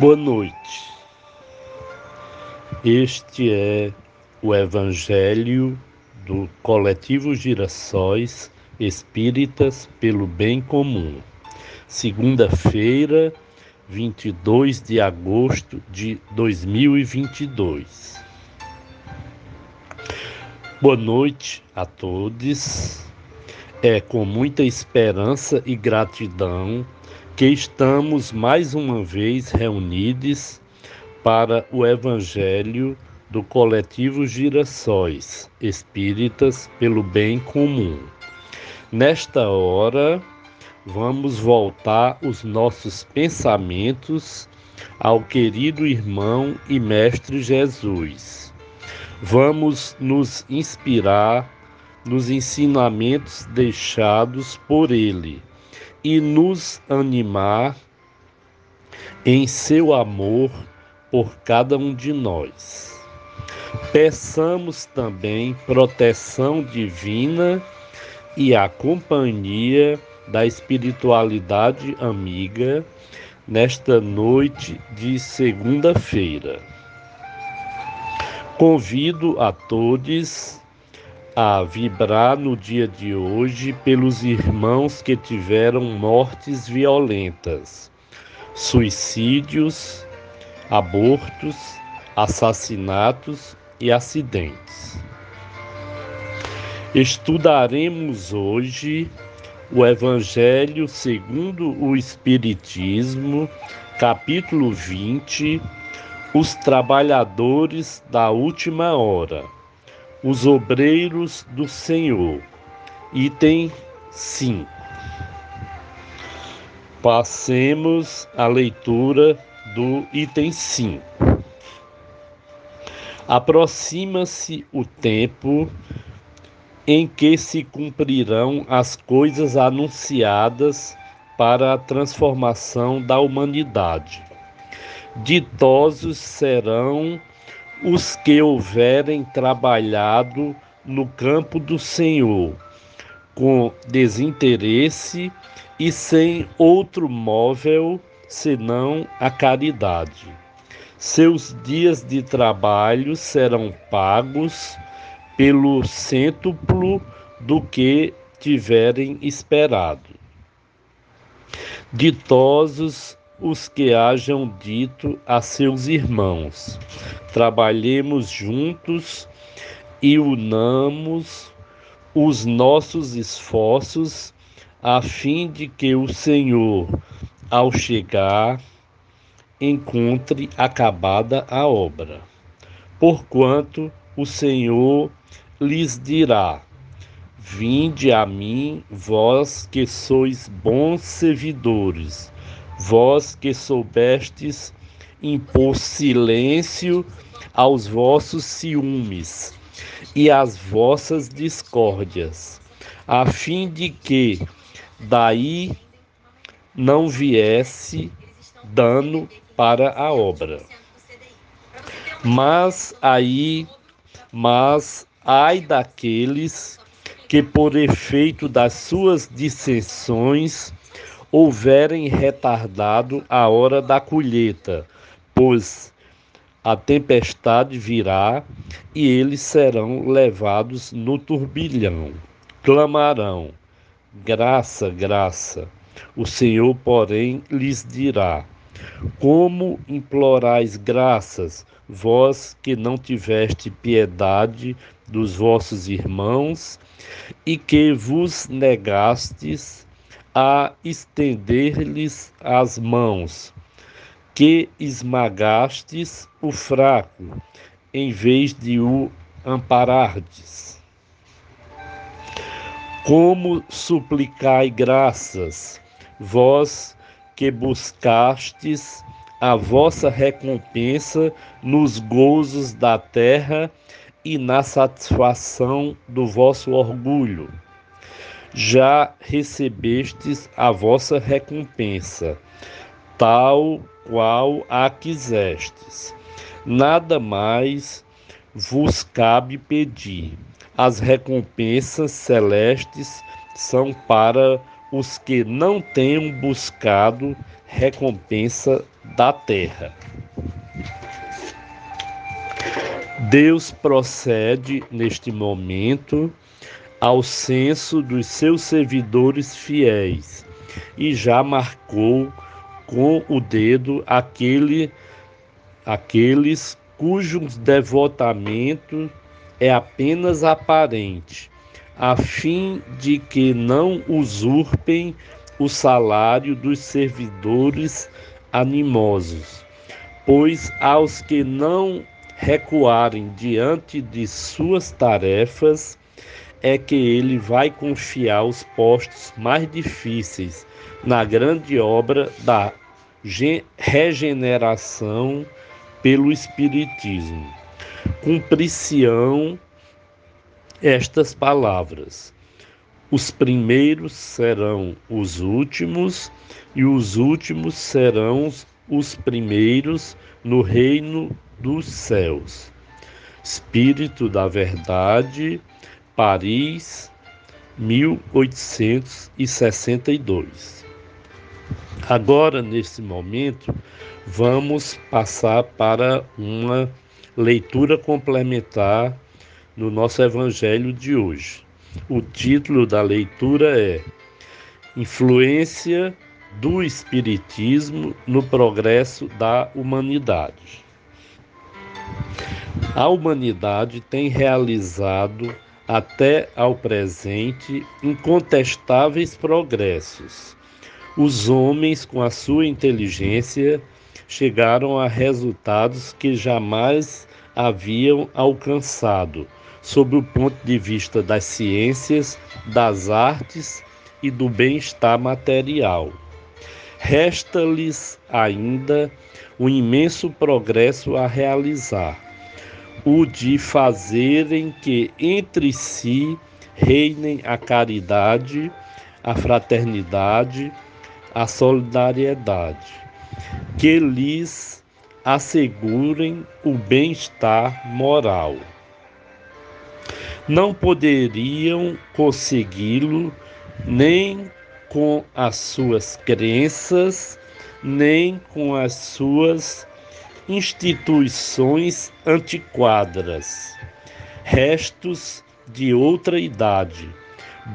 Boa noite. Este é o Evangelho do Coletivo Girassóis Espíritas pelo Bem Comum. Segunda-feira, 22 de agosto de 2022. Boa noite a todos. É com muita esperança e gratidão que estamos mais uma vez reunidos para o Evangelho do coletivo Girassóis Espíritas pelo Bem Comum. Nesta hora, vamos voltar os nossos pensamentos ao querido irmão e mestre Jesus. Vamos nos inspirar nos ensinamentos deixados por ele e nos animar em seu amor por cada um de nós. Peçamos também proteção divina e a companhia da espiritualidade amiga nesta noite de segunda-feira. Convido a todos a vibrar no dia de hoje pelos irmãos que tiveram mortes violentas, suicídios, abortos, assassinatos e acidentes. Estudaremos hoje o Evangelho segundo o Espiritismo, capítulo 20, os trabalhadores da última hora os obreiros do Senhor. Item 5. Passemos à leitura do item 5. Aproxima-se o tempo em que se cumprirão as coisas anunciadas para a transformação da humanidade. Ditosos serão os que houverem trabalhado no campo do Senhor, com desinteresse e sem outro móvel senão a caridade. Seus dias de trabalho serão pagos pelo cêntuplo do que tiverem esperado. Ditosos os que hajam dito a seus irmãos: trabalhemos juntos e unamos os nossos esforços a fim de que o Senhor, ao chegar, encontre acabada a obra. Porquanto o Senhor lhes dirá: Vinde a mim, vós que sois bons servidores vós que soubestes impor silêncio aos vossos ciúmes e às vossas discórdias, a fim de que daí não viesse dano para a obra. Mas aí, mas ai daqueles que por efeito das suas dissensões houverem retardado a hora da colheita, pois a tempestade virá e eles serão levados no turbilhão. Clamarão: graça, graça. O Senhor, porém, lhes dirá: Como implorais graças, vós que não tiveste piedade dos vossos irmãos e que vos negastes a estender-lhes as mãos, que esmagastes o fraco, em vez de o amparardes. Como suplicai graças, vós que buscastes a vossa recompensa nos gozos da terra e na satisfação do vosso orgulho já recebestes a vossa recompensa, tal qual a quisestes. Nada mais vos cabe pedir. As recompensas celestes são para os que não tenham buscado recompensa da terra. Deus procede neste momento ao censo dos seus servidores fiéis e já marcou com o dedo aquele, aqueles cujos devotamento é apenas aparente, a fim de que não usurpem o salário dos servidores animosos, pois aos que não recuarem diante de suas tarefas, é que ele vai confiar os postos mais difíceis na grande obra da regeneração pelo Espiritismo. Cumprir-se-ão estas palavras: os primeiros serão os últimos, e os últimos serão os primeiros no reino dos céus. Espírito da Verdade, Paris, 1862. Agora, nesse momento, vamos passar para uma leitura complementar no nosso Evangelho de hoje. O título da leitura é Influência do Espiritismo no Progresso da Humanidade. A humanidade tem realizado até ao presente incontestáveis progressos. Os homens, com a sua inteligência, chegaram a resultados que jamais haviam alcançado, sob o ponto de vista das ciências, das artes e do bem-estar material. Resta-lhes ainda um imenso progresso a realizar, o de fazerem que entre si reinem a caridade, a fraternidade, a solidariedade, que lhes assegurem o bem-estar moral. Não poderiam consegui-lo nem com as suas crenças, nem com as suas instituições antiquadas, restos de outra idade,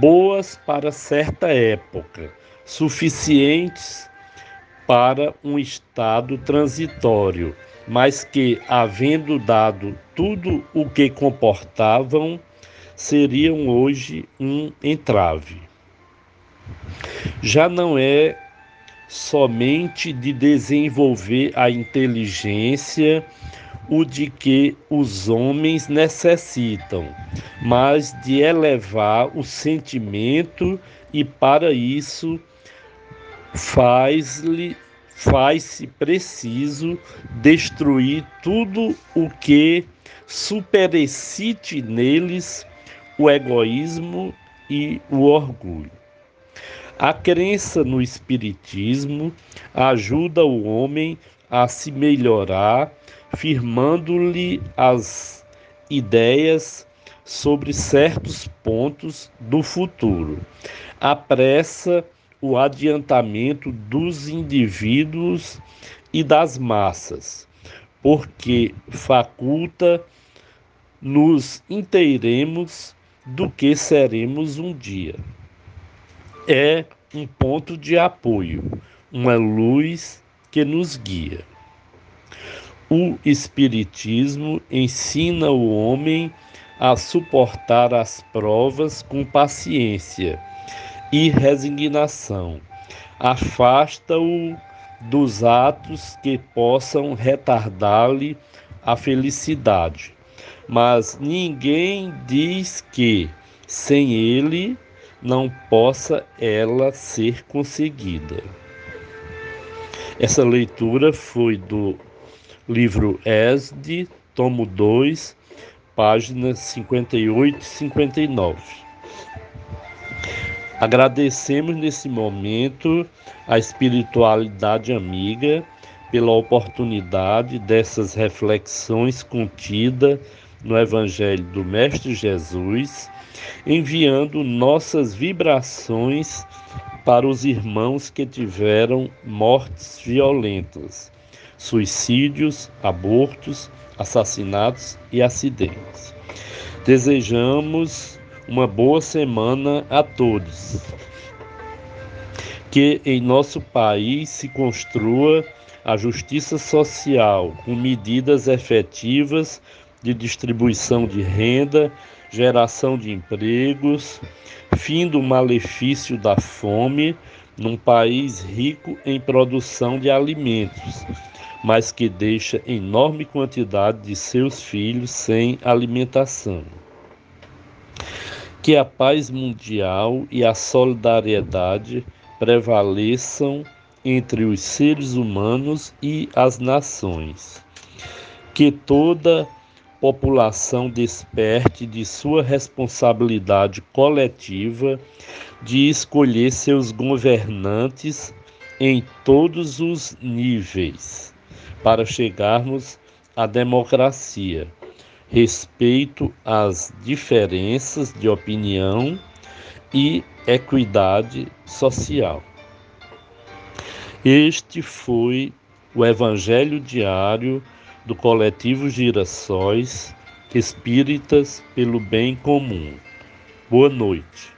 boas para certa época, suficientes para um estado transitório, mas que, havendo dado tudo o que comportavam, seriam hoje um entrave. Já não é somente de desenvolver a inteligência o de que os homens necessitam, mas de elevar o sentimento e para isso faz-lhe faz-se preciso destruir tudo o que superexcite neles o egoísmo e o orgulho. A crença no Espiritismo ajuda o homem a se melhorar, firmando-lhe as ideias sobre certos pontos do futuro. Apressa o adiantamento dos indivíduos e das massas, porque faculta nos inteiremos do que seremos um dia é um ponto de apoio, uma luz que nos guia. O Espiritismo ensina o homem a suportar as provas com paciência e resignação. Afasta-o dos atos que possam retardar-lhe a felicidade. Mas ninguém diz que, sem ele, não possa ela ser conseguida. Essa leitura foi do livro Esde, tomo 2, páginas 58 e 59. Agradecemos nesse momento a espiritualidade amiga pela oportunidade dessas reflexões contidas no Evangelho do Mestre Jesus enviando nossas vibrações para os irmãos que tiveram mortes violentas suicídios, abortos, assassinatos e acidentes. Desejamos uma boa semana a todos. Que em nosso país se construa a justiça social com medidas efetivas de distribuição de renda, geração de empregos, fim do malefício da fome num país rico em produção de alimentos, mas que deixa enorme quantidade de seus filhos sem alimentação. Que a paz mundial e a solidariedade prevaleçam entre os seres humanos e as nações. Que toda população desperte de sua responsabilidade coletiva de escolher seus governantes em todos os níveis para chegarmos à democracia, respeito às diferenças de opinião e equidade social. Este foi o Evangelho diário do coletivo Girassóis Espíritas pelo Bem Comum. Boa noite.